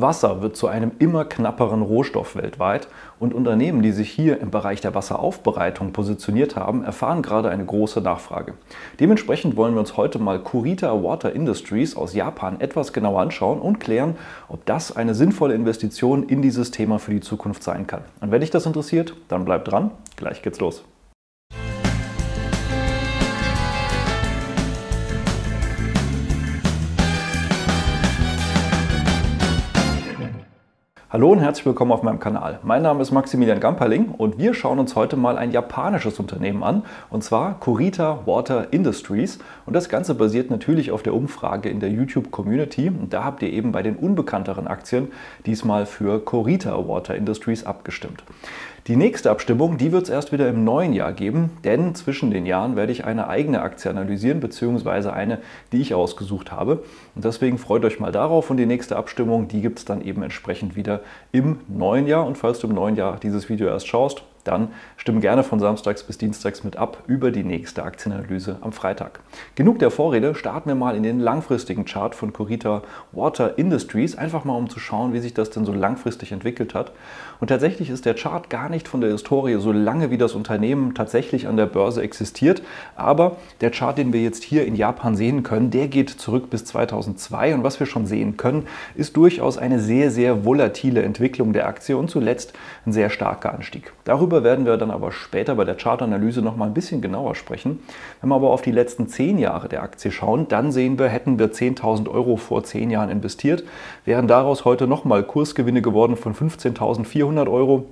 Wasser wird zu einem immer knapperen Rohstoff weltweit und Unternehmen, die sich hier im Bereich der Wasseraufbereitung positioniert haben, erfahren gerade eine große Nachfrage. Dementsprechend wollen wir uns heute mal Kurita Water Industries aus Japan etwas genauer anschauen und klären, ob das eine sinnvolle Investition in dieses Thema für die Zukunft sein kann. Und wenn dich das interessiert, dann bleib dran, gleich geht's los. Hallo und herzlich willkommen auf meinem Kanal. Mein Name ist Maximilian Gamperling und wir schauen uns heute mal ein japanisches Unternehmen an und zwar Kurita Water Industries und das Ganze basiert natürlich auf der Umfrage in der YouTube Community und da habt ihr eben bei den unbekannteren Aktien diesmal für Kurita Water Industries abgestimmt. Die nächste Abstimmung, die wird es erst wieder im neuen Jahr geben, denn zwischen den Jahren werde ich eine eigene Aktie analysieren, beziehungsweise eine, die ich ausgesucht habe. Und deswegen freut euch mal darauf und die nächste Abstimmung, die gibt es dann eben entsprechend wieder im neuen Jahr. Und falls du im neuen Jahr dieses Video erst schaust, dann stimm gerne von Samstags bis Dienstags mit ab über die nächste Aktienanalyse am Freitag. Genug der Vorrede, starten wir mal in den langfristigen Chart von Corita Water Industries, einfach mal um zu schauen, wie sich das denn so langfristig entwickelt hat. Und tatsächlich ist der Chart gar nicht von der Historie so lange, wie das Unternehmen tatsächlich an der Börse existiert, aber der Chart, den wir jetzt hier in Japan sehen können, der geht zurück bis 2002 und was wir schon sehen können, ist durchaus eine sehr, sehr volatile Entwicklung der Aktie und zuletzt ein sehr starker Anstieg. Darüber Darüber werden wir dann aber später bei der Chartanalyse noch mal ein bisschen genauer sprechen. Wenn wir aber auf die letzten zehn Jahre der Aktie schauen, dann sehen wir, hätten wir 10.000 Euro vor zehn Jahren investiert, wären daraus heute noch mal Kursgewinne geworden von 15.400 Euro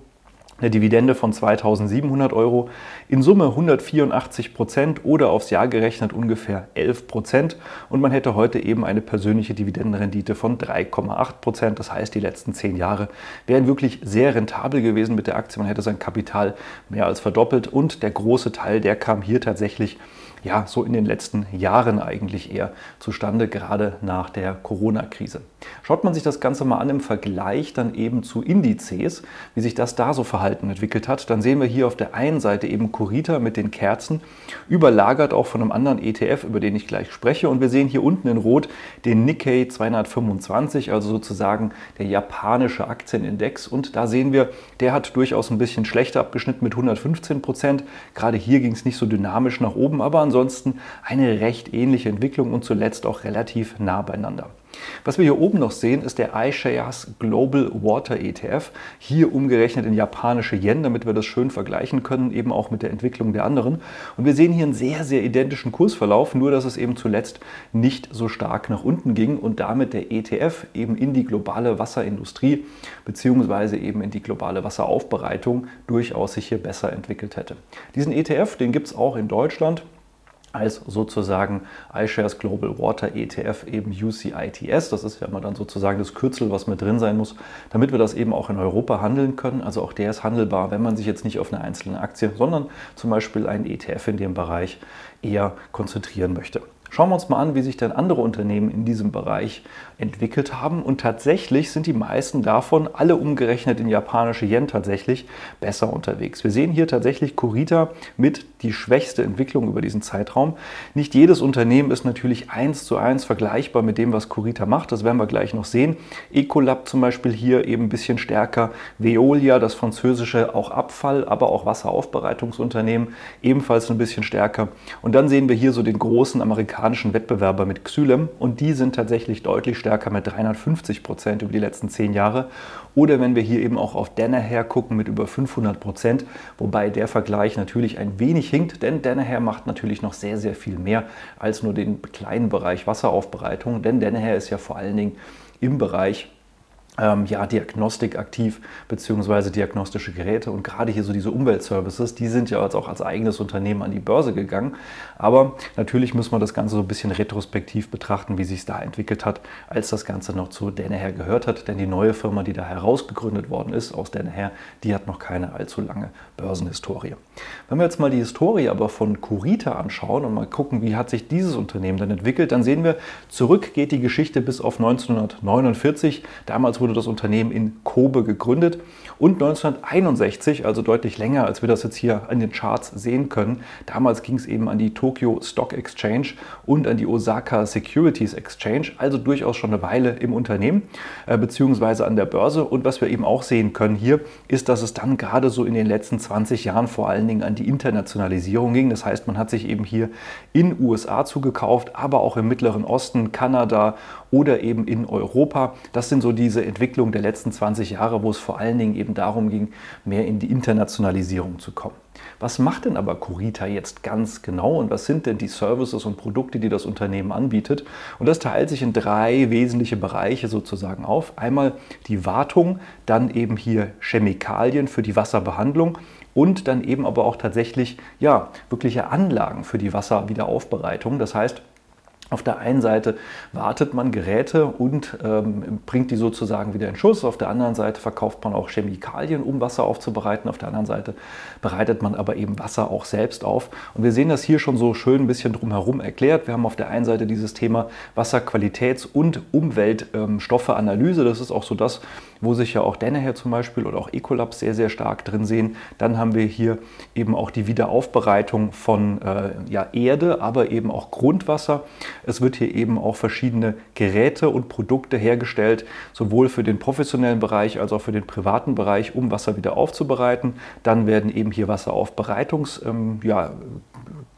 eine Dividende von 2700 Euro, in Summe 184 Prozent oder aufs Jahr gerechnet ungefähr 11 Prozent und man hätte heute eben eine persönliche Dividendenrendite von 3,8 Prozent. Das heißt, die letzten zehn Jahre wären wirklich sehr rentabel gewesen mit der Aktie. Man hätte sein Kapital mehr als verdoppelt und der große Teil, der kam hier tatsächlich ja, so in den letzten Jahren eigentlich eher zustande, gerade nach der Corona-Krise. Schaut man sich das Ganze mal an im Vergleich dann eben zu Indizes, wie sich das da so verhalten entwickelt hat, dann sehen wir hier auf der einen Seite eben Kurita mit den Kerzen, überlagert auch von einem anderen ETF, über den ich gleich spreche. Und wir sehen hier unten in Rot den Nikkei 225, also sozusagen der japanische Aktienindex. Und da sehen wir, der hat durchaus ein bisschen schlechter abgeschnitten mit 115 Prozent. Gerade hier ging es nicht so dynamisch nach oben, aber ansonsten eine recht ähnliche Entwicklung und zuletzt auch relativ nah beieinander. Was wir hier oben noch sehen, ist der iShares Global Water ETF, hier umgerechnet in japanische Yen, damit wir das schön vergleichen können, eben auch mit der Entwicklung der anderen. Und wir sehen hier einen sehr, sehr identischen Kursverlauf, nur dass es eben zuletzt nicht so stark nach unten ging und damit der ETF eben in die globale Wasserindustrie beziehungsweise eben in die globale Wasseraufbereitung durchaus sich hier besser entwickelt hätte. Diesen ETF, den gibt es auch in Deutschland als sozusagen iShares Global Water ETF eben UCITS. Das ist ja immer dann sozusagen das Kürzel, was mit drin sein muss, damit wir das eben auch in Europa handeln können. Also auch der ist handelbar, wenn man sich jetzt nicht auf eine einzelne Aktie, sondern zum Beispiel einen ETF in dem Bereich eher konzentrieren möchte. Schauen wir uns mal an, wie sich denn andere Unternehmen in diesem Bereich entwickelt haben. Und tatsächlich sind die meisten davon, alle umgerechnet in japanische Yen tatsächlich, besser unterwegs. Wir sehen hier tatsächlich Kurita mit die schwächste Entwicklung über diesen Zeitraum. Nicht jedes Unternehmen ist natürlich eins zu eins vergleichbar mit dem, was Kurita macht. Das werden wir gleich noch sehen. Ecolab zum Beispiel hier eben ein bisschen stärker. Veolia, das französische auch Abfall, aber auch Wasseraufbereitungsunternehmen, ebenfalls ein bisschen stärker. Und dann sehen wir hier so den großen amerikanischen amerikanischen Wettbewerber mit Xylem und die sind tatsächlich deutlich stärker mit 350 Prozent über die letzten zehn Jahre. Oder wenn wir hier eben auch auf Danaher gucken mit über 500 Prozent, wobei der Vergleich natürlich ein wenig hinkt, denn Danaher macht natürlich noch sehr, sehr viel mehr als nur den kleinen Bereich Wasseraufbereitung, denn Danaher ist ja vor allen Dingen im Bereich ähm, ja, Diagnostik aktiv, beziehungsweise diagnostische Geräte. Und gerade hier so diese Umweltservices, die sind ja jetzt auch als eigenes Unternehmen an die Börse gegangen. Aber natürlich muss man das Ganze so ein bisschen retrospektiv betrachten, wie sich es da entwickelt hat, als das Ganze noch zu Danaher gehört hat. Denn die neue Firma, die da herausgegründet worden ist aus Danaher, die hat noch keine allzu lange Börsenhistorie. Wenn wir jetzt mal die Historie aber von Curita anschauen und mal gucken, wie hat sich dieses Unternehmen dann entwickelt, dann sehen wir, zurück geht die Geschichte bis auf 1949. Damals wurde das Unternehmen in Kobe gegründet und 1961, also deutlich länger, als wir das jetzt hier an den Charts sehen können, damals ging es eben an die Tokyo Stock Exchange und an die Osaka Securities Exchange, also durchaus schon eine Weile im Unternehmen äh, beziehungsweise an der Börse. Und was wir eben auch sehen können hier, ist, dass es dann gerade so in den letzten 20 Jahren vor allen Dingen an die Internationalisierung ging. Das heißt, man hat sich eben hier in USA zugekauft, aber auch im Mittleren Osten, Kanada oder eben in Europa. Das sind so diese Entwicklungen der letzten 20 Jahre, wo es vor allen Dingen eben darum ging, mehr in die Internationalisierung zu kommen. Was macht denn aber Curita jetzt ganz genau und was sind denn die Services und Produkte, die das Unternehmen anbietet? Und das teilt sich in drei wesentliche Bereiche sozusagen auf. Einmal die Wartung, dann eben hier Chemikalien für die Wasserbehandlung und dann eben aber auch tatsächlich ja, wirkliche Anlagen für die Wasserwiederaufbereitung. Das heißt, auf der einen Seite wartet man Geräte und ähm, bringt die sozusagen wieder in Schuss. Auf der anderen Seite verkauft man auch Chemikalien, um Wasser aufzubereiten. Auf der anderen Seite bereitet man aber eben Wasser auch selbst auf. Und wir sehen das hier schon so schön ein bisschen drumherum erklärt. Wir haben auf der einen Seite dieses Thema Wasserqualitäts- und Umweltstoffeanalyse. Das ist auch so das, wo sich ja auch Danaher zum Beispiel oder auch Ecolab sehr, sehr stark drin sehen. Dann haben wir hier eben auch die Wiederaufbereitung von äh, ja, Erde, aber eben auch Grundwasser. Es wird hier eben auch verschiedene Geräte und Produkte hergestellt, sowohl für den professionellen Bereich als auch für den privaten Bereich, um Wasser wieder aufzubereiten. Dann werden eben hier Wasseraufbereitungs, ähm, ja,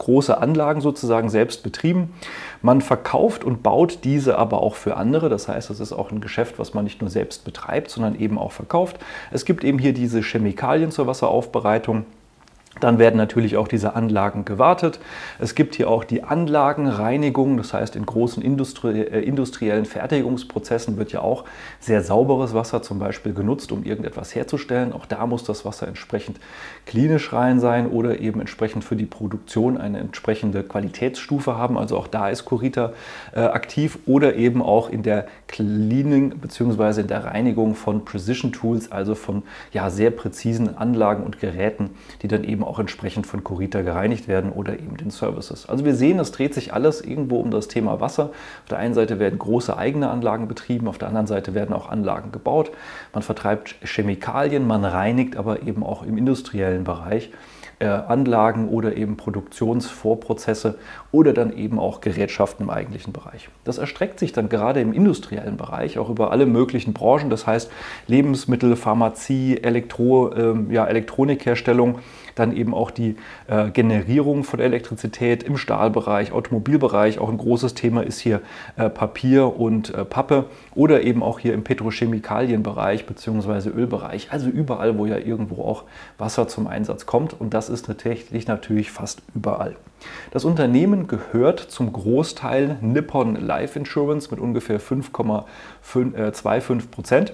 große Anlagen sozusagen selbst betrieben. Man verkauft und baut diese aber auch für andere. Das heißt, es ist auch ein Geschäft, was man nicht nur selbst betreibt, sondern eben auch verkauft. Es gibt eben hier diese Chemikalien zur Wasseraufbereitung. Dann werden natürlich auch diese Anlagen gewartet. Es gibt hier auch die Anlagenreinigung, das heißt in großen Industrie, äh, industriellen Fertigungsprozessen wird ja auch sehr sauberes Wasser zum Beispiel genutzt, um irgendetwas herzustellen. Auch da muss das Wasser entsprechend klinisch rein sein oder eben entsprechend für die Produktion eine entsprechende Qualitätsstufe haben. Also auch da ist Curita äh, aktiv oder eben auch in der Cleaning bzw. in der Reinigung von Precision Tools, also von ja, sehr präzisen Anlagen und Geräten, die dann eben auch entsprechend von Corita gereinigt werden oder eben den Services. Also wir sehen, es dreht sich alles irgendwo um das Thema Wasser. Auf der einen Seite werden große eigene Anlagen betrieben, auf der anderen Seite werden auch Anlagen gebaut. Man vertreibt Chemikalien, man reinigt aber eben auch im industriellen Bereich äh, Anlagen oder eben Produktionsvorprozesse oder dann eben auch Gerätschaften im eigentlichen Bereich. Das erstreckt sich dann gerade im industriellen Bereich auch über alle möglichen Branchen, das heißt Lebensmittel, Pharmazie, Elektro, äh, ja, Elektronikherstellung, dann eben auch die äh, Generierung von Elektrizität im Stahlbereich, Automobilbereich. Auch ein großes Thema ist hier äh, Papier und äh, Pappe oder eben auch hier im Petrochemikalienbereich bzw. Ölbereich. Also überall, wo ja irgendwo auch Wasser zum Einsatz kommt. Und das ist tatsächlich natürlich fast überall. Das Unternehmen gehört zum Großteil Nippon Life Insurance mit ungefähr 5,25 äh, Prozent.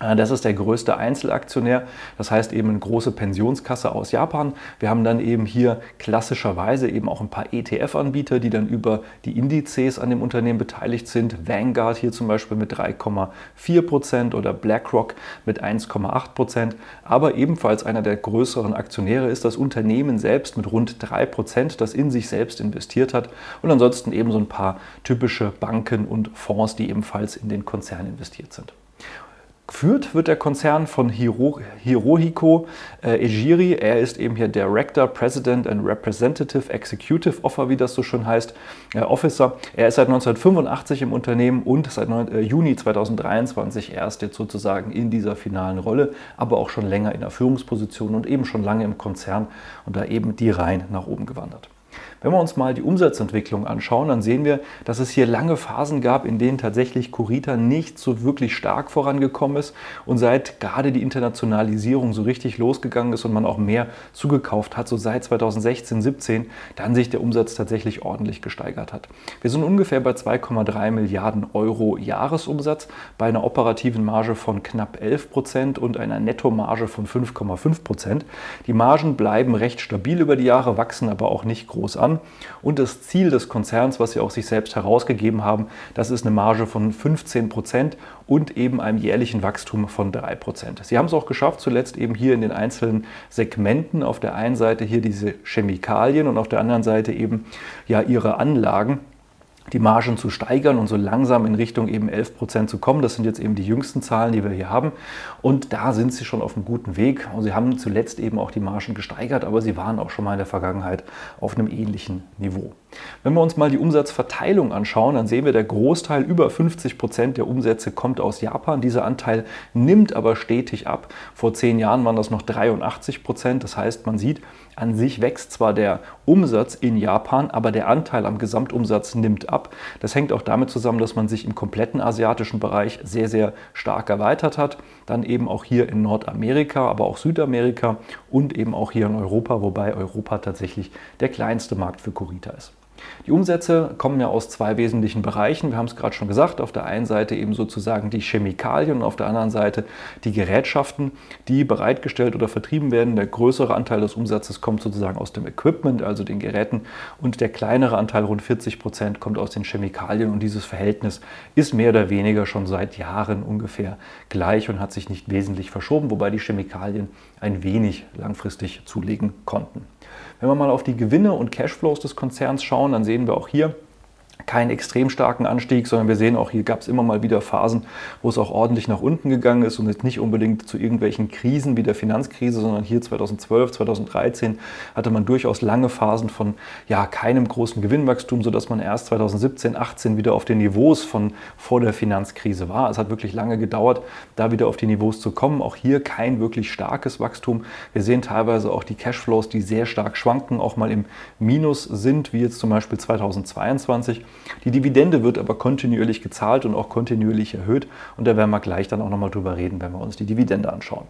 Äh, das ist der größte Einzelaktionär, das heißt eben eine große Pensionskasse aus Japan. Wir haben dann eben hier klassischerweise eben auch ein paar ETF-Anbieter, die dann über die Indizes an dem Unternehmen beteiligt sind. Vanguard hier zum Beispiel mit 3,4 Prozent oder BlackRock mit 1,8 Prozent. Aber ebenfalls einer der größeren Aktionäre ist das Unternehmen selbst mit rund 3 Prozent, das in sich selbst investiert hat. Und ansonsten eben so ein paar typische Banken und Fonds, die ebenfalls in den Konzern investiert sind. Geführt wird der Konzern von Hiro, Hirohiko äh, Ejiri. Er ist eben hier Director, President and Representative Executive Officer, wie das so schon heißt, äh, Officer. Er ist seit 1985 im Unternehmen und seit 9, äh, Juni 2023 erst jetzt sozusagen in dieser finalen Rolle, aber auch schon länger in der Führungsposition und eben schon lange im Konzern und da eben die Reihen nach oben gewandert. Wenn wir uns mal die Umsatzentwicklung anschauen, dann sehen wir, dass es hier lange Phasen gab, in denen tatsächlich Curita nicht so wirklich stark vorangekommen ist und seit gerade die Internationalisierung so richtig losgegangen ist und man auch mehr zugekauft hat, so seit 2016, 17, dann sich der Umsatz tatsächlich ordentlich gesteigert hat. Wir sind ungefähr bei 2,3 Milliarden Euro Jahresumsatz bei einer operativen Marge von knapp 11 Prozent und einer Nettomarge von 5,5 Prozent. Die Margen bleiben recht stabil über die Jahre, wachsen aber auch nicht groß an. Und das Ziel des Konzerns, was sie auch sich selbst herausgegeben haben, das ist eine Marge von 15 Prozent und eben einem jährlichen Wachstum von 3 Prozent. Sie haben es auch geschafft, zuletzt eben hier in den einzelnen Segmenten, auf der einen Seite hier diese Chemikalien und auf der anderen Seite eben ja ihre Anlagen die Margen zu steigern und so langsam in Richtung eben 11 Prozent zu kommen. Das sind jetzt eben die jüngsten Zahlen, die wir hier haben. Und da sind sie schon auf einem guten Weg. Und sie haben zuletzt eben auch die Margen gesteigert, aber sie waren auch schon mal in der Vergangenheit auf einem ähnlichen Niveau. Wenn wir uns mal die Umsatzverteilung anschauen, dann sehen wir, der Großteil, über 50 Prozent der Umsätze kommt aus Japan. Dieser Anteil nimmt aber stetig ab. Vor zehn Jahren waren das noch 83 Prozent. Das heißt, man sieht, an sich wächst zwar der Umsatz in Japan, aber der Anteil am Gesamtumsatz nimmt ab. Das hängt auch damit zusammen, dass man sich im kompletten asiatischen Bereich sehr, sehr stark erweitert hat. Dann eben auch hier in Nordamerika, aber auch Südamerika und eben auch hier in Europa, wobei Europa tatsächlich der kleinste Markt für Kurita ist. Die Umsätze kommen ja aus zwei wesentlichen Bereichen. Wir haben es gerade schon gesagt. Auf der einen Seite eben sozusagen die Chemikalien und auf der anderen Seite die Gerätschaften, die bereitgestellt oder vertrieben werden. Der größere Anteil des Umsatzes kommt sozusagen aus dem Equipment, also den Geräten, und der kleinere Anteil, rund 40 Prozent, kommt aus den Chemikalien. Und dieses Verhältnis ist mehr oder weniger schon seit Jahren ungefähr gleich und hat sich nicht wesentlich verschoben, wobei die Chemikalien ein wenig langfristig zulegen konnten. Wenn wir mal auf die Gewinne und Cashflows des Konzerns schauen, dann sehen wir auch hier, keinen extrem starken Anstieg, sondern wir sehen auch, hier gab es immer mal wieder Phasen, wo es auch ordentlich nach unten gegangen ist und jetzt nicht unbedingt zu irgendwelchen Krisen wie der Finanzkrise, sondern hier 2012, 2013 hatte man durchaus lange Phasen von ja, keinem großen Gewinnwachstum, sodass man erst 2017, 18 wieder auf den Niveaus von vor der Finanzkrise war. Es hat wirklich lange gedauert, da wieder auf die Niveaus zu kommen. Auch hier kein wirklich starkes Wachstum. Wir sehen teilweise auch die Cashflows, die sehr stark schwanken, auch mal im Minus sind, wie jetzt zum Beispiel 2022. Die Dividende wird aber kontinuierlich gezahlt und auch kontinuierlich erhöht. Und da werden wir gleich dann auch nochmal drüber reden, wenn wir uns die Dividende anschauen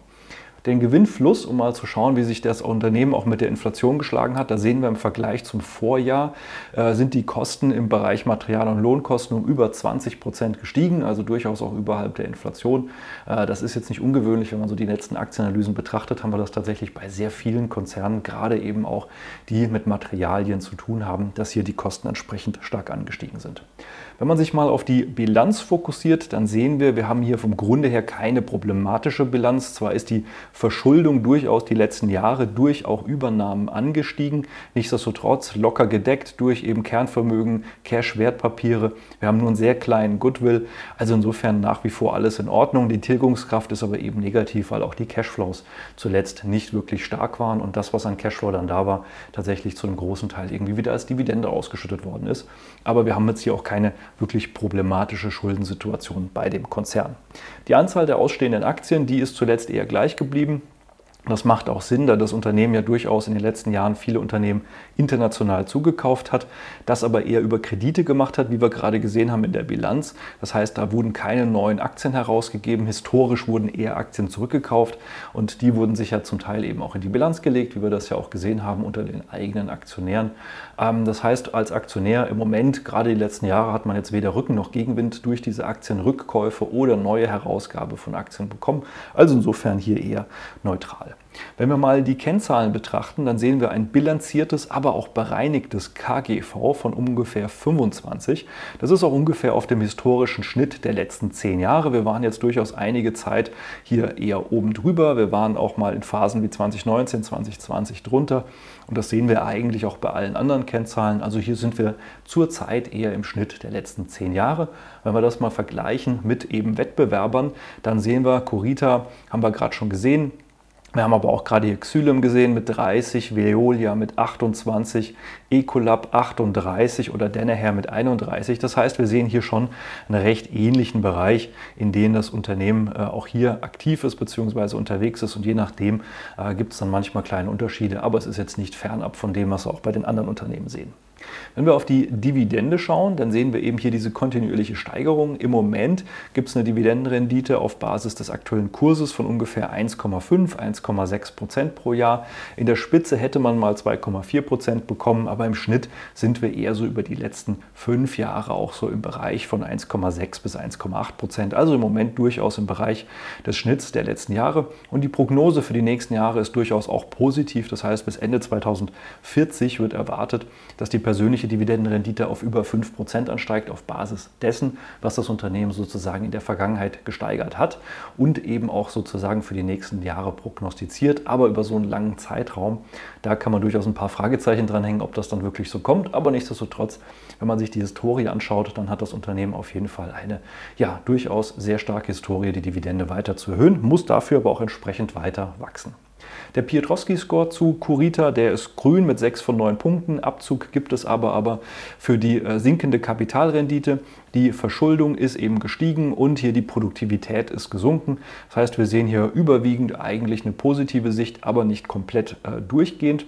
den Gewinnfluss, um mal zu schauen, wie sich das Unternehmen auch mit der Inflation geschlagen hat. Da sehen wir im Vergleich zum Vorjahr, äh, sind die Kosten im Bereich Material- und Lohnkosten um über 20 Prozent gestiegen, also durchaus auch überhalb der Inflation. Äh, das ist jetzt nicht ungewöhnlich, wenn man so die letzten Aktienanalysen betrachtet, haben wir das tatsächlich bei sehr vielen Konzernen, gerade eben auch die mit Materialien zu tun haben, dass hier die Kosten entsprechend stark angestiegen sind. Wenn man sich mal auf die Bilanz fokussiert, dann sehen wir, wir haben hier vom Grunde her keine problematische Bilanz. Zwar ist die Verschuldung durchaus die letzten Jahre durch auch Übernahmen angestiegen, nichtsdestotrotz locker gedeckt durch eben Kernvermögen, Cash-Wertpapiere. Wir haben nur einen sehr kleinen Goodwill, also insofern nach wie vor alles in Ordnung. Die Tilgungskraft ist aber eben negativ, weil auch die Cashflows zuletzt nicht wirklich stark waren und das, was an Cashflow dann da war, tatsächlich zu einem großen Teil irgendwie wieder als Dividende ausgeschüttet worden ist. Aber wir haben jetzt hier auch keine wirklich problematische Schuldensituation bei dem Konzern. Die Anzahl der ausstehenden Aktien, die ist zuletzt eher gleich geblieben. Das macht auch Sinn, da das Unternehmen ja durchaus in den letzten Jahren viele Unternehmen international zugekauft hat, das aber eher über Kredite gemacht hat, wie wir gerade gesehen haben in der Bilanz. Das heißt, da wurden keine neuen Aktien herausgegeben. Historisch wurden eher Aktien zurückgekauft und die wurden sich ja zum Teil eben auch in die Bilanz gelegt, wie wir das ja auch gesehen haben unter den eigenen Aktionären. Ähm, das heißt, als Aktionär im Moment, gerade die letzten Jahre, hat man jetzt weder Rücken noch Gegenwind durch diese Aktienrückkäufe oder neue Herausgabe von Aktien bekommen. Also insofern hier eher neutral. Wenn wir mal die Kennzahlen betrachten, dann sehen wir ein bilanziertes, aber auch bereinigtes KGV von ungefähr 25. Das ist auch ungefähr auf dem historischen Schnitt der letzten zehn Jahre. Wir waren jetzt durchaus einige Zeit hier eher oben drüber. Wir waren auch mal in Phasen wie 2019, 2020 drunter. Und das sehen wir eigentlich auch bei allen anderen Kennzahlen. Also hier sind wir zurzeit eher im Schnitt der letzten zehn Jahre. Wenn wir das mal vergleichen mit eben Wettbewerbern, dann sehen wir, Corita haben wir gerade schon gesehen, wir haben aber auch gerade hier Xylem gesehen mit 30, Veolia mit 28, Ecolab 38 oder Danaher mit 31. Das heißt, wir sehen hier schon einen recht ähnlichen Bereich, in dem das Unternehmen äh, auch hier aktiv ist bzw. unterwegs ist. Und je nachdem äh, gibt es dann manchmal kleine Unterschiede, aber es ist jetzt nicht fernab von dem, was wir auch bei den anderen Unternehmen sehen. Wenn wir auf die Dividende schauen, dann sehen wir eben hier diese kontinuierliche Steigerung. Im Moment gibt es eine Dividendenrendite auf Basis des aktuellen Kurses von ungefähr 1,5, 1,6 Prozent pro Jahr. In der Spitze hätte man mal 2,4 Prozent bekommen, aber im Schnitt sind wir eher so über die letzten fünf Jahre auch so im Bereich von 1,6 bis 1,8 Prozent. Also im Moment durchaus im Bereich des Schnitts der letzten Jahre. Und die Prognose für die nächsten Jahre ist durchaus auch positiv. Das heißt, bis Ende 2040 wird erwartet, dass die Person persönliche Dividendenrendite auf über 5% ansteigt, auf Basis dessen, was das Unternehmen sozusagen in der Vergangenheit gesteigert hat und eben auch sozusagen für die nächsten Jahre prognostiziert, aber über so einen langen Zeitraum. Da kann man durchaus ein paar Fragezeichen dranhängen, ob das dann wirklich so kommt, aber nichtsdestotrotz, wenn man sich die Historie anschaut, dann hat das Unternehmen auf jeden Fall eine ja, durchaus sehr starke Historie, die Dividende weiter zu erhöhen, muss dafür aber auch entsprechend weiter wachsen. Der Piotrowski-Score zu Kurita, der ist grün mit 6 von 9 Punkten. Abzug gibt es aber, aber für die äh, sinkende Kapitalrendite. Die Verschuldung ist eben gestiegen und hier die Produktivität ist gesunken. Das heißt, wir sehen hier überwiegend eigentlich eine positive Sicht, aber nicht komplett äh, durchgehend.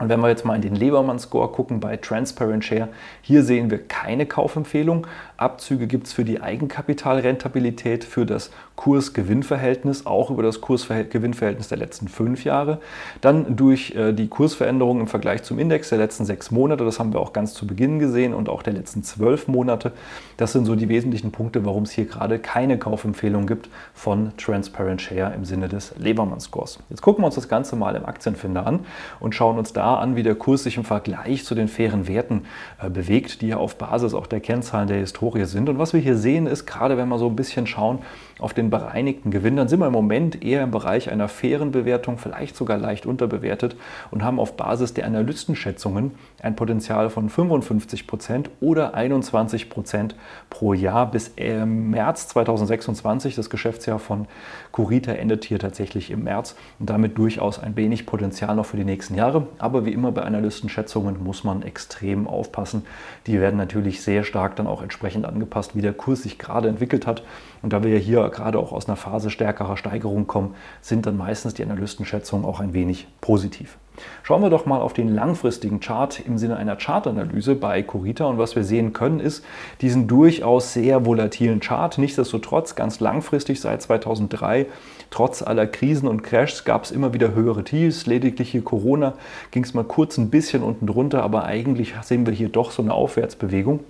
Und wenn wir jetzt mal in den Lebermann-Score gucken bei Transparent Share, hier sehen wir keine Kaufempfehlung. Abzüge gibt es für die Eigenkapitalrentabilität, für das Kurs-Gewinn-Verhältnis, auch über das Kurs-Gewinn-Verhältnis der letzten fünf Jahre. Dann durch äh, die Kursveränderungen im Vergleich zum Index der letzten sechs Monate, das haben wir auch ganz zu Beginn gesehen, und auch der letzten zwölf Monate. Das sind so die wesentlichen Punkte, warum es hier gerade keine Kaufempfehlung gibt von Transparent Share im Sinne des Lebermann-Scores. Jetzt gucken wir uns das Ganze mal im Aktienfinder an und schauen uns da an, wie der Kurs sich im Vergleich zu den fairen Werten äh, bewegt, die ja auf Basis auch der Kennzahlen der Historie sind. Und was wir hier sehen, ist gerade, wenn wir so ein bisschen schauen auf den bereinigten Gewinn, dann sind wir im Moment eher im Bereich einer fairen Bewertung, vielleicht sogar leicht unterbewertet und haben auf Basis der Analystenschätzungen ein Potenzial von 55 Prozent oder 21 Prozent pro Jahr bis äh, März 2026. Das Geschäftsjahr von Curita endet hier tatsächlich im März und damit durchaus ein wenig Potenzial noch für die nächsten Jahre. Aber wie immer bei Analystenschätzungen muss man extrem aufpassen. Die werden natürlich sehr stark dann auch entsprechend angepasst, wie der Kurs sich gerade entwickelt hat. Und da wir ja hier gerade auch aus einer Phase stärkerer Steigerung kommen, sind dann meistens die Analystenschätzungen auch ein wenig positiv. Schauen wir doch mal auf den langfristigen Chart im Sinne einer Chartanalyse bei Corita und was wir sehen können ist diesen durchaus sehr volatilen Chart. Nichtsdestotrotz ganz langfristig seit 2003, trotz aller Krisen und Crashs gab es immer wieder höhere Tiefs. Lediglich hier Corona ging es mal kurz ein bisschen unten drunter, aber eigentlich sehen wir hier doch so eine Aufwärtsbewegung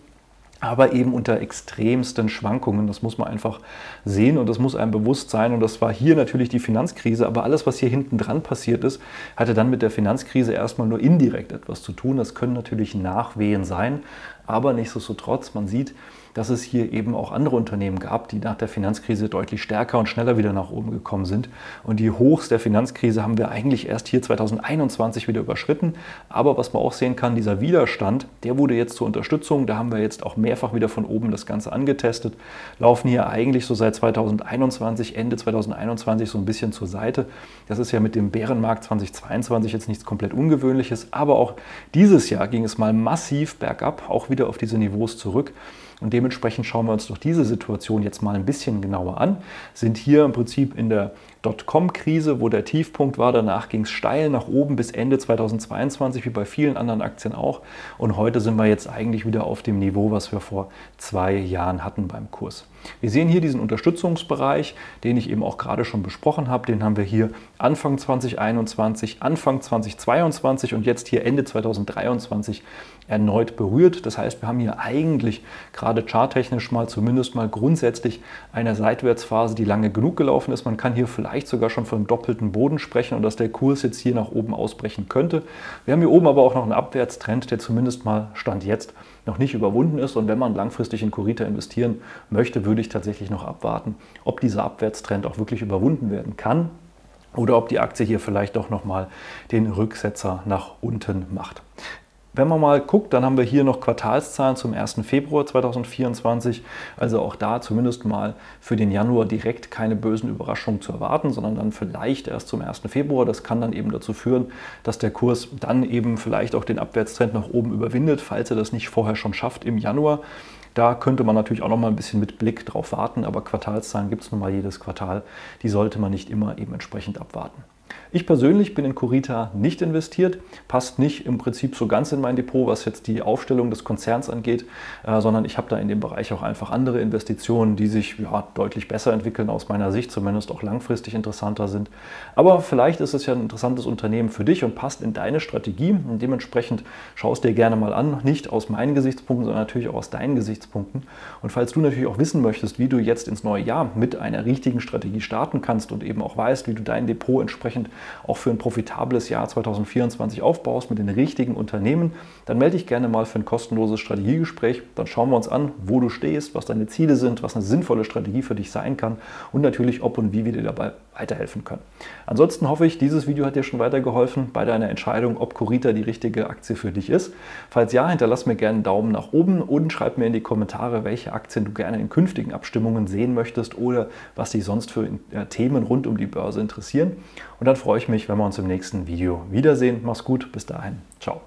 aber eben unter extremsten Schwankungen. Das muss man einfach sehen und das muss einem bewusst sein. Und das war hier natürlich die Finanzkrise, aber alles, was hier hinten dran passiert ist, hatte dann mit der Finanzkrise erstmal nur indirekt etwas zu tun. Das können natürlich Nachwehen sein, aber nichtsdestotrotz, man sieht, dass es hier eben auch andere Unternehmen gab, die nach der Finanzkrise deutlich stärker und schneller wieder nach oben gekommen sind. Und die Hochs der Finanzkrise haben wir eigentlich erst hier 2021 wieder überschritten. Aber was man auch sehen kann, dieser Widerstand, der wurde jetzt zur Unterstützung. Da haben wir jetzt auch mehrfach wieder von oben das Ganze angetestet. Laufen hier eigentlich so seit 2021, Ende 2021 so ein bisschen zur Seite. Das ist ja mit dem Bärenmarkt 2022 jetzt nichts komplett Ungewöhnliches. Aber auch dieses Jahr ging es mal massiv bergab, auch wieder auf diese Niveaus zurück. Und dementsprechend schauen wir uns doch diese Situation jetzt mal ein bisschen genauer an. Sind hier im Prinzip in der Dotcom-Krise, wo der Tiefpunkt war. Danach ging es steil nach oben bis Ende 2022, wie bei vielen anderen Aktien auch. Und heute sind wir jetzt eigentlich wieder auf dem Niveau, was wir vor zwei Jahren hatten beim Kurs. Wir sehen hier diesen Unterstützungsbereich, den ich eben auch gerade schon besprochen habe. Den haben wir hier Anfang 2021, Anfang 2022 und jetzt hier Ende 2023 erneut berührt. Das heißt, wir haben hier eigentlich gerade charttechnisch mal zumindest mal grundsätzlich eine Seitwärtsphase, die lange genug gelaufen ist. Man kann hier vielleicht sogar schon von doppelten Boden sprechen und dass der Kurs jetzt hier nach oben ausbrechen könnte. Wir haben hier oben aber auch noch einen Abwärtstrend, der zumindest mal Stand jetzt noch nicht überwunden ist. Und wenn man langfristig in Kurita investieren möchte, würde ich tatsächlich noch abwarten, ob dieser Abwärtstrend auch wirklich überwunden werden kann oder ob die Aktie hier vielleicht auch nochmal den Rücksetzer nach unten macht. Wenn man mal guckt, dann haben wir hier noch Quartalszahlen zum 1. Februar 2024. Also auch da zumindest mal für den Januar direkt keine bösen Überraschungen zu erwarten, sondern dann vielleicht erst zum 1. Februar. Das kann dann eben dazu führen, dass der Kurs dann eben vielleicht auch den Abwärtstrend nach oben überwindet, falls er das nicht vorher schon schafft im Januar. Da könnte man natürlich auch noch mal ein bisschen mit Blick drauf warten, aber Quartalszahlen gibt es nun mal jedes Quartal. Die sollte man nicht immer eben entsprechend abwarten. Ich persönlich bin in Curita nicht investiert, passt nicht im Prinzip so ganz in mein Depot, was jetzt die Aufstellung des Konzerns angeht, äh, sondern ich habe da in dem Bereich auch einfach andere Investitionen, die sich ja, deutlich besser entwickeln aus meiner Sicht, zumindest auch langfristig interessanter sind. Aber vielleicht ist es ja ein interessantes Unternehmen für dich und passt in deine Strategie und dementsprechend schaust dir gerne mal an, nicht aus meinen Gesichtspunkten, sondern natürlich auch aus deinen Gesichtspunkten. Und falls du natürlich auch wissen möchtest, wie du jetzt ins neue Jahr mit einer richtigen Strategie starten kannst und eben auch weißt, wie du dein Depot entsprechend entsprechend auch für ein profitables Jahr 2024 aufbaust mit den richtigen Unternehmen, dann melde dich gerne mal für ein kostenloses Strategiegespräch. Dann schauen wir uns an, wo du stehst, was deine Ziele sind, was eine sinnvolle Strategie für dich sein kann und natürlich, ob und wie wir dir dabei weiterhelfen können. Ansonsten hoffe ich, dieses Video hat dir schon weitergeholfen bei deiner Entscheidung, ob Corita die richtige Aktie für dich ist. Falls ja, hinterlass mir gerne einen Daumen nach oben und schreib mir in die Kommentare, welche Aktien du gerne in künftigen Abstimmungen sehen möchtest oder was dich sonst für äh, Themen rund um die Börse interessieren. Und dann freue ich mich, wenn wir uns im nächsten Video wiedersehen. Mach's gut, bis dahin. Ciao.